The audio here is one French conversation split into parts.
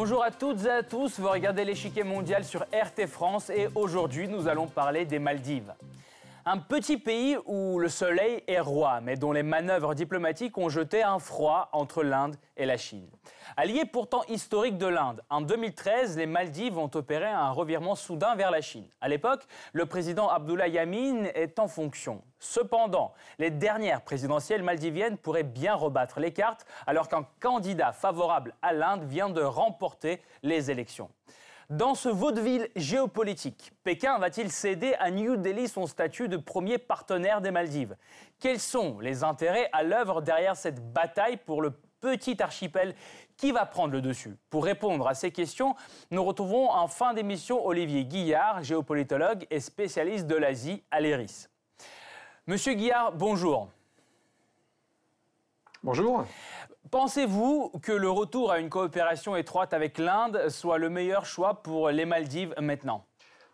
Bonjour à toutes et à tous, vous regardez l'échiquier mondial sur RT France et aujourd'hui nous allons parler des Maldives. Un petit pays où le soleil est roi, mais dont les manœuvres diplomatiques ont jeté un froid entre l'Inde et la Chine. Allié pourtant historique de l'Inde, en 2013, les Maldives ont opéré un revirement soudain vers la Chine. À l'époque, le président Abdullah Yamin est en fonction. Cependant, les dernières présidentielles maldiviennes pourraient bien rebattre les cartes alors qu'un candidat favorable à l'Inde vient de remporter les élections. Dans ce vaudeville géopolitique, Pékin va-t-il céder à New Delhi son statut de premier partenaire des Maldives? Quels sont les intérêts à l'œuvre derrière cette bataille pour le petit archipel qui va prendre le dessus? Pour répondre à ces questions, nous retrouvons en fin d'émission Olivier Guillard, géopolitologue et spécialiste de l'Asie à l'ERIS. Monsieur Guillard, bonjour. Bonjour. Pensez-vous que le retour à une coopération étroite avec l'Inde soit le meilleur choix pour les Maldives maintenant?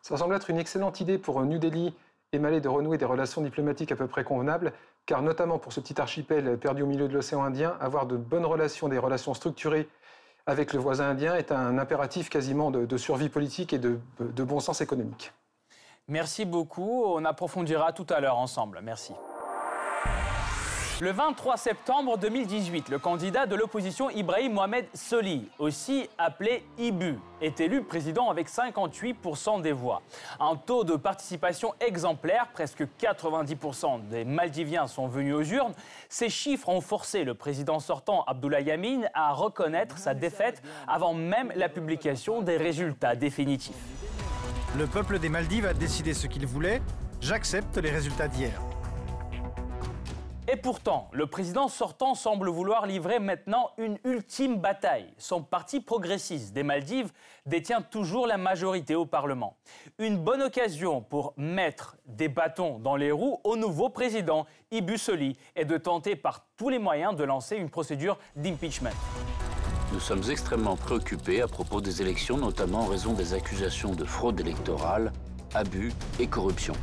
Ça semble être une excellente idée pour New Delhi et Malais de renouer des relations diplomatiques à peu près convenables, car notamment pour ce petit archipel perdu au milieu de l'océan Indien, avoir de bonnes relations, des relations structurées avec le voisin indien est un impératif quasiment de, survie politique et de bon sens économique. Merci beaucoup, on approfondira tout à l'heure ensemble. Merci. Le 23 septembre 2018, le candidat de l'opposition Ibrahim Mohamed Soli, aussi appelé Ibu, est élu président avec 58% des voix. Un taux de participation exemplaire, presque 90% des Maldiviens sont venus aux urnes. Ces chiffres ont forcé le président sortant Abdullah Yamin à reconnaître sa défaite avant même la publication des résultats définitifs. Le peuple des Maldives a décidé ce qu'il voulait. J'accepte les résultats d'hier. Et pourtant, le président sortant semble vouloir livrer maintenant une ultime bataille. Son parti progressiste des Maldives détient toujours la majorité au Parlement. Une bonne occasion pour mettre des bâtons dans les roues au nouveau président Ibu Soli et de tenter par tous les moyens de lancer une procédure d'impeachment. Nous sommes extrêmement préoccupés à propos des élections, notamment en raison des accusations de fraude électorale, abus et corruption.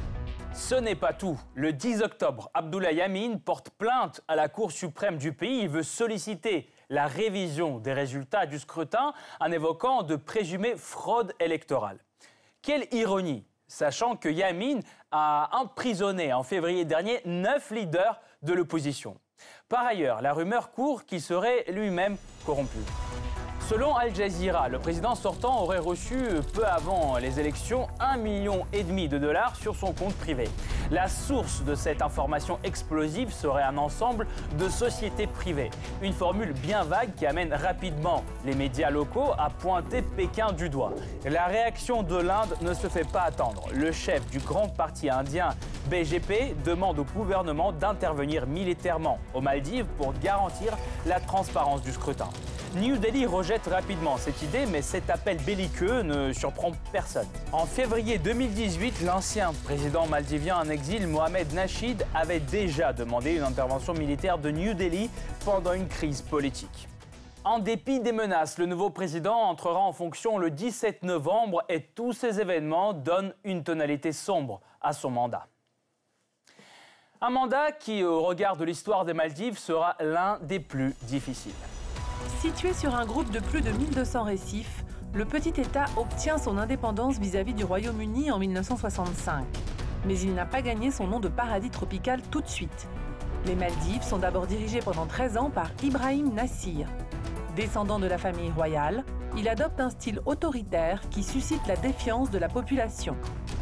Ce n'est pas tout. Le 10 octobre, Abdullah Yamin porte plainte à la Cour suprême du pays. Il veut solliciter la révision des résultats du scrutin en évoquant de présumées fraudes électorales. Quelle ironie, sachant que Yamin a emprisonné en février dernier neuf leaders de l'opposition. Par ailleurs, la rumeur court qu'il serait lui-même corrompu. Selon Al Jazeera, le président sortant aurait reçu peu avant les élections un million et demi de dollars sur son compte privé. La source de cette information explosive serait un ensemble de sociétés privées. Une formule bien vague qui amène rapidement les médias locaux à pointer Pékin du doigt. La réaction de l'Inde ne se fait pas attendre. Le chef du grand parti indien BGP demande au gouvernement d'intervenir militairement aux Maldives pour garantir la transparence du scrutin. New Delhi rejette rapidement cette idée, mais cet appel belliqueux ne surprend personne. En février 2018, l'ancien président maldivien en exil, Mohamed Nasheed, avait déjà demandé une intervention militaire de New Delhi pendant une crise politique. En dépit des menaces, le nouveau président entrera en fonction le 17 novembre et tous ces événements donnent une tonalité sombre à son mandat. Un mandat qui, au regard de l'histoire des Maldives, sera l'un des plus difficiles. Situé sur un groupe de plus de 1200 récifs, le petit État obtient son indépendance vis-à-vis du Royaume-Uni en 1965. Mais il n'a pas gagné son nom de paradis tropical tout de suite. Les Maldives sont d'abord dirigées pendant 13 ans par Ibrahim Nassir. Descendant de la famille royale, il adopte un style autoritaire qui suscite la défiance de la population.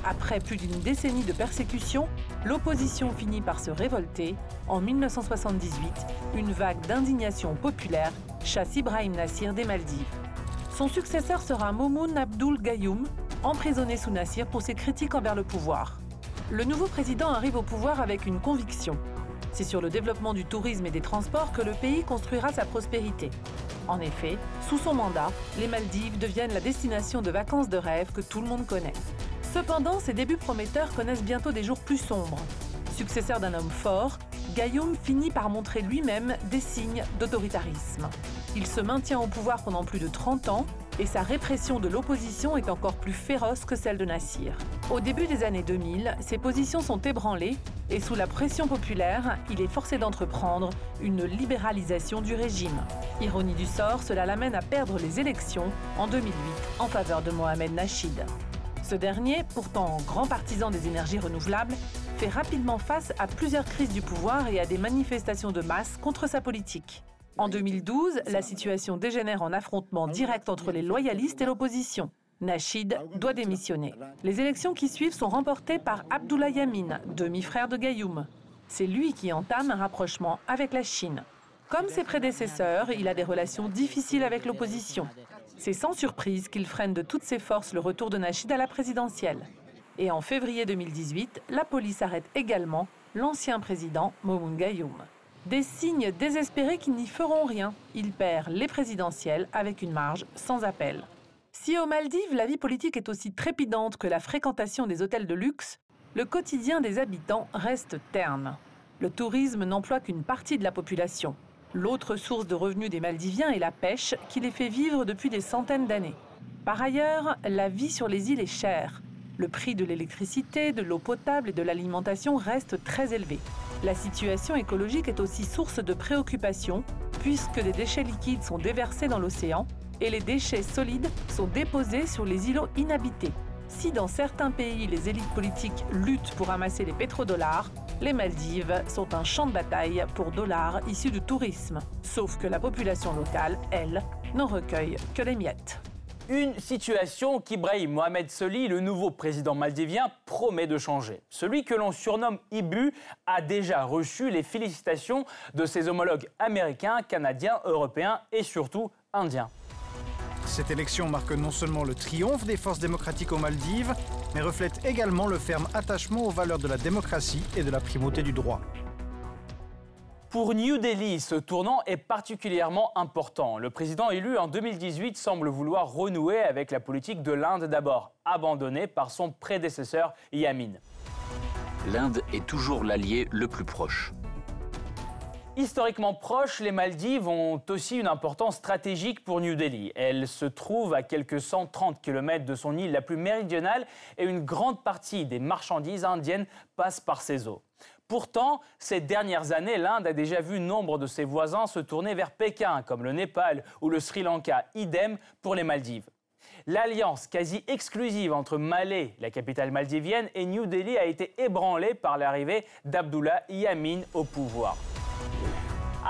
Après plus d'une décennie de persécution, l'opposition finit par se révolter. En 1978, une vague d'indignation populaire chasse Ibrahim Nassir des Maldives. Son successeur sera Momoun Abdul Gayoum, emprisonné sous Nassir pour ses critiques envers le pouvoir. Le nouveau président arrive au pouvoir avec une conviction. C'est sur le développement du tourisme et des transports que le pays construira sa prospérité. En effet, sous son mandat, les Maldives deviennent la destination de vacances de rêve que tout le monde connaît. Cependant, ses débuts prometteurs connaissent bientôt des jours plus sombres. Successeur d'un homme fort, Gayoum finit par montrer lui-même des signes d'autoritarisme. Il se maintient au pouvoir pendant plus de 30 ans, et sa répression de l'opposition est encore plus féroce que celle de Nassir. Au début des années 2000, ses positions sont ébranlées et sous la pression populaire, il est forcé d'entreprendre une libéralisation du régime. Ironie du sort, cela l'amène à perdre les élections en 2008 en faveur de Mohamed Nachid. Ce dernier, pourtant grand partisan des énergies renouvelables, fait rapidement face à plusieurs crises du pouvoir et à des manifestations de masse contre sa politique. En 2012, la situation dégénère en affrontement direct entre les loyalistes et l'opposition. Nachid doit démissionner. Les élections qui suivent sont remportées par Abdullah Yamin, demi-frère de Gayoum. C'est lui qui entame un rapprochement avec la Chine. Comme ses prédécesseurs, il a des relations difficiles avec l'opposition. C'est sans surprise qu'il freine de toutes ses forces le retour de Nachid à la présidentielle. Et en février 2018, la police arrête également l'ancien président Momoun Gayoum. Des signes désespérés qui n'y feront rien. Il perd les présidentielles avec une marge sans appel. Si aux Maldives, la vie politique est aussi trépidante que la fréquentation des hôtels de luxe, le quotidien des habitants reste terne. Le tourisme n'emploie qu'une partie de la population. L'autre source de revenus des Maldiviens est la pêche qui les fait vivre depuis des centaines d'années. Par ailleurs, la vie sur les îles est chère. Le prix de l'électricité, de l'eau potable et de l'alimentation reste très élevé. La situation écologique est aussi source de préoccupation puisque des déchets liquides sont déversés dans l'océan et les déchets solides sont déposés sur les îlots inhabités. Si dans certains pays les élites politiques luttent pour amasser les pétrodollars, les Maldives sont un champ de bataille pour dollars issus du tourisme. Sauf que la population locale, elle, n'en recueille que les miettes. Une situation qu'Ibrahim Mohamed Soli, le nouveau président maldivien, promet de changer. Celui que l'on surnomme Ibu a déjà reçu les félicitations de ses homologues américains, canadiens, européens et surtout indiens. Cette élection marque non seulement le triomphe des forces démocratiques aux Maldives, mais reflète également le ferme attachement aux valeurs de la démocratie et de la primauté du droit. Pour New Delhi, ce tournant est particulièrement important. Le président élu en 2018 semble vouloir renouer avec la politique de l'Inde d'abord, abandonnée par son prédécesseur Yamin. L'Inde est toujours l'allié le plus proche. Historiquement proches, les Maldives ont aussi une importance stratégique pour New Delhi. Elle se trouve à quelques 130 km de son île la plus méridionale et une grande partie des marchandises indiennes passent par ses eaux. Pourtant, ces dernières années, l'Inde a déjà vu nombre de ses voisins se tourner vers Pékin, comme le Népal ou le Sri Lanka, idem pour les Maldives. L'alliance quasi exclusive entre Malé, la capitale maldivienne, et New Delhi a été ébranlée par l'arrivée d'Abdullah Yamin au pouvoir.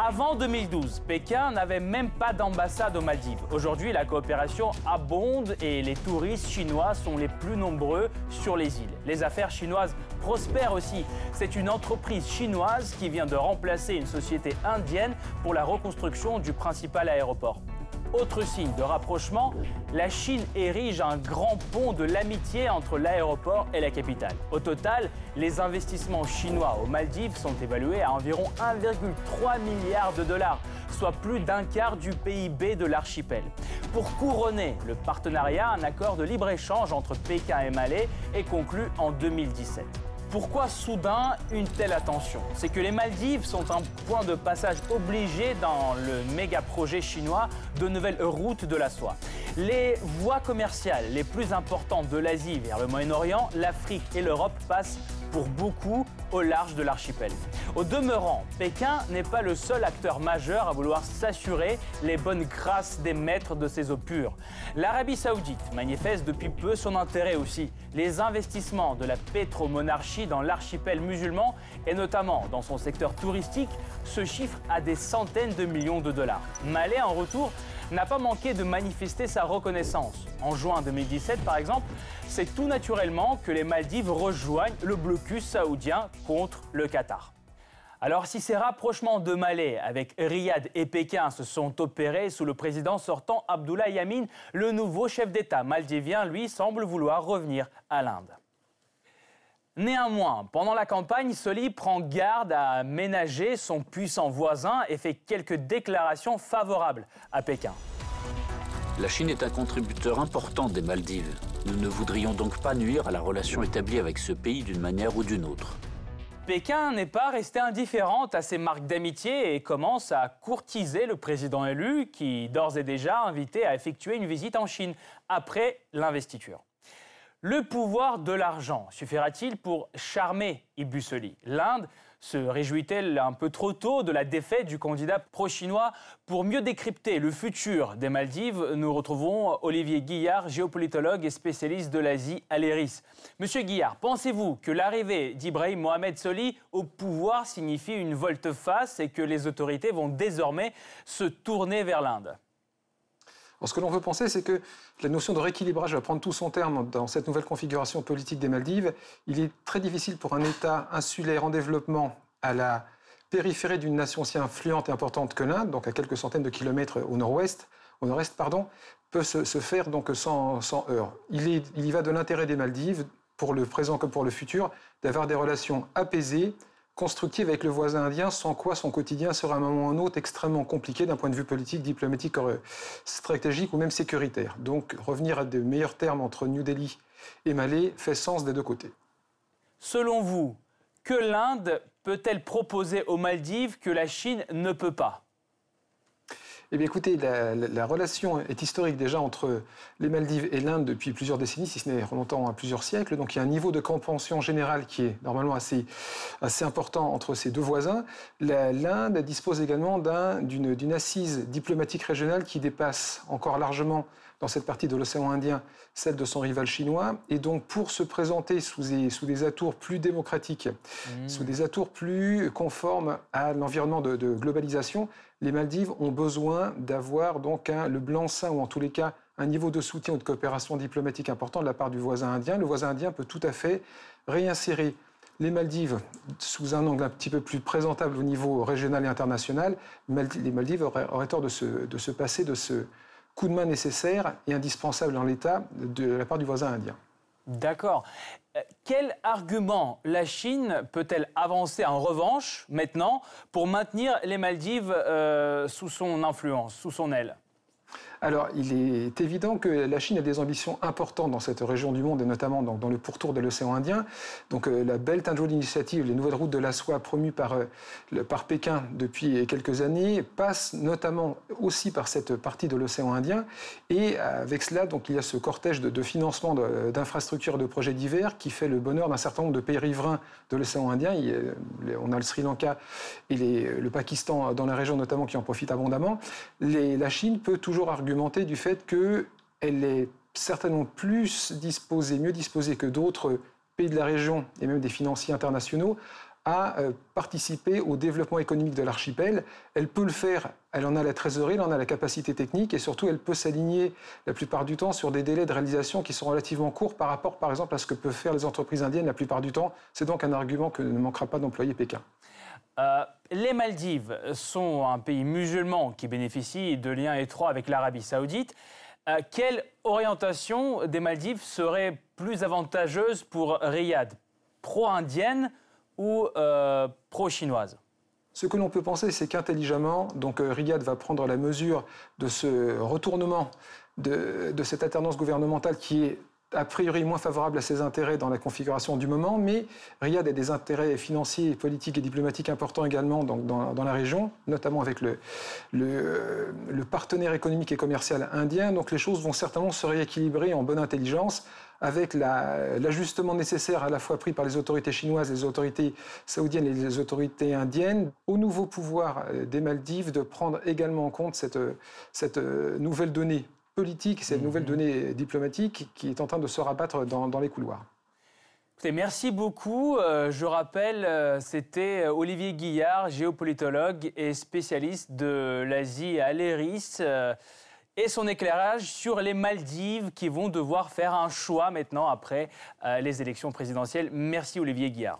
Avant 2012, Pékin n'avait même pas d'ambassade aux Maldives. Aujourd'hui, la coopération abonde et les touristes chinois sont les plus nombreux sur les îles. Les affaires chinoises prospèrent aussi. C'est une entreprise chinoise qui vient de remplacer une société indienne pour la reconstruction du principal aéroport. Autre signe de rapprochement, la Chine érige un grand pont de l'amitié entre l'aéroport et la capitale. Au total, les investissements chinois aux Maldives sont évalués à environ 1,3 milliard de dollars, soit plus d'un quart du PIB de l'archipel. Pour couronner le partenariat, un accord de libre-échange entre Pékin et Malais est conclu en 2017. Pourquoi soudain une telle attention? C'est que les Maldives sont un point de passage obligé dans le méga projet chinois de nouvelles routes de la soie. Les voies commerciales les plus importantes de l'Asie vers le Moyen-Orient, l'Afrique et l'Europe passent pour beaucoup au large de l'archipel. Au demeurant, Pékin n'est pas le seul acteur majeur à vouloir s'assurer les bonnes grâces des maîtres de ces eaux pures. L'Arabie saoudite manifeste depuis peu son intérêt aussi. Les investissements de la pétromonarchie dans l'archipel musulman et notamment dans son secteur touristique se chiffrent à des centaines de millions de dollars. Malais en retour n'a pas manqué de manifester sa reconnaissance. En juin 2017, par exemple, c'est tout naturellement que les Maldives rejoignent le blocus saoudien contre le Qatar. Alors si ces rapprochements de Malais avec Riyad et Pékin se sont opérés sous le président sortant Abdullah Yamin, le nouveau chef d'État maldivien, lui, semble vouloir revenir à l'Inde. Néanmoins, pendant la campagne, Soli prend garde à ménager son puissant voisin et fait quelques déclarations favorables à Pékin. La Chine est un contributeur important des Maldives. Nous ne voudrions donc pas nuire à la relation établie avec ce pays d'une manière ou d'une autre. Pékin n'est pas resté indifférente à ces marques d'amitié et commence à courtiser le président élu qui d'ores et déjà invité à effectuer une visite en Chine après l'investiture. Le pouvoir de l'argent. Suffira-t-il pour charmer Ibusoli L'Inde se réjouit-elle un peu trop tôt de la défaite du candidat pro-chinois Pour mieux décrypter le futur des Maldives, nous retrouvons Olivier Guillard, géopolitologue et spécialiste de l'Asie à l'ERIS. Monsieur Guillard, pensez-vous que l'arrivée d'Ibrahim Mohamed Soli au pouvoir signifie une volte-face et que les autorités vont désormais se tourner vers l'Inde? Ce que l'on veut penser, c'est que la notion de rééquilibrage va prendre tout son terme dans cette nouvelle configuration politique des Maldives. Il est très difficile pour un État insulaire en développement à la périphérie d'une nation aussi influente et importante que l'Inde, donc à quelques centaines de kilomètres au nord-ouest, au nord-est, pardon, peut se, faire donc sans, heurts. Il y va de l'intérêt des Maldives, pour le présent comme pour le futur, d'avoir des relations apaisées, constructive avec le voisin indien, sans quoi son quotidien sera à un moment ou un autre extrêmement compliqué d'un point de vue politique, diplomatique, euh, stratégique ou même sécuritaire. Donc revenir à de meilleurs termes entre New Delhi et Malé fait sens des deux côtés. Selon vous, que l'Inde peut-elle proposer aux Maldives que la Chine ne peut pas? Eh bien, écoutez, la, relation est historique déjà entre les Maldives et l'Inde depuis plusieurs décennies, si ce n'est remontant à plusieurs siècles. Donc, il y a un niveau de compréhension générale qui est normalement assez, assez important entre ces deux voisins. L'Inde dispose également d'une assise diplomatique régionale qui dépasse encore largement dans cette partie de l'océan Indien celle de son rival chinois. Et donc, pour se présenter sous des, sous des atours plus démocratiques, mmh. sous des atours plus conformes à l'environnement de, globalisation, les Maldives ont besoin d'avoir donc le blanc-seing, ou en tous les cas un niveau de soutien ou de coopération diplomatique important de la part du voisin indien. Le voisin indien peut tout à fait réinsérer les Maldives sous un angle un petit peu plus présentable au niveau régional et international. Les Maldives auraient, tort de se, de se passer de ce, coup de main nécessaire et indispensable en l'État de la part du voisin indien. D'accord. Euh, quel argument la Chine peut-elle avancer en revanche maintenant pour maintenir les Maldives euh, sous son influence, sous son aile? Alors, il est évident que la Chine a des ambitions importantes dans cette région du monde et notamment dans, le pourtour de l'océan Indien. Donc, euh, la Belt and Road Initiative, les nouvelles routes de la soie promues par, euh, par Pékin depuis quelques années, passent notamment aussi par cette partie de l'océan Indien. Et avec cela, donc, il y a ce cortège de, financement d'infrastructures et de projets divers qui fait le bonheur d'un certain nombre de pays riverains de l'océan Indien. on a le Sri Lanka et le Pakistan dans la région notamment qui en profitent abondamment. la Chine peut toujours du fait qu'elle est certainement plus disposée, mieux disposée que d'autres pays de la région et même des financiers internationaux à euh, participer au développement économique de l'archipel. Elle peut le faire, elle en a la trésorerie, elle en a la capacité technique et surtout elle peut s'aligner la plupart du temps sur des délais de réalisation qui sont relativement courts par rapport par exemple à ce que peuvent faire les entreprises indiennes la plupart du temps. C'est donc un argument que ne manquera pas d'employer Pékin. Euh, les Maldives sont un pays musulman qui bénéficie de liens étroits avec l'Arabie saoudite. Euh, quelle orientation des Maldives serait plus avantageuse pour Riyad? Pro-indienne ou euh, pro-chinoise? Ce que l'on peut penser, c'est qu'intelligemment, donc Riyad va prendre la mesure de ce retournement de, de cette alternance gouvernementale qui est a priori moins favorable à ses intérêts dans la configuration du moment, mais Riyad a des intérêts financiers, politiques et diplomatiques importants également dans, la région, notamment avec le, partenaire économique et commercial indien. Donc les choses vont certainement se rééquilibrer en bonne intelligence avec l'ajustement nécessaire à la fois pris par les autorités chinoises, les autorités saoudiennes et les autorités indiennes, au nouveau pouvoir euh, des Maldives de prendre également en compte cette, cette euh, nouvelle donnée politique, cette nouvelle mhm. donnée diplomatique qui est en train de se rabattre dans, les couloirs. merci beaucoup. Euh, je rappelle, euh, c'était Olivier Guillard, géopolitologue et spécialiste de l'Asie à l'ERIS, euh, et son éclairage sur les Maldives qui vont devoir faire un choix maintenant après les élections présidentielles. Merci Olivier Guillard.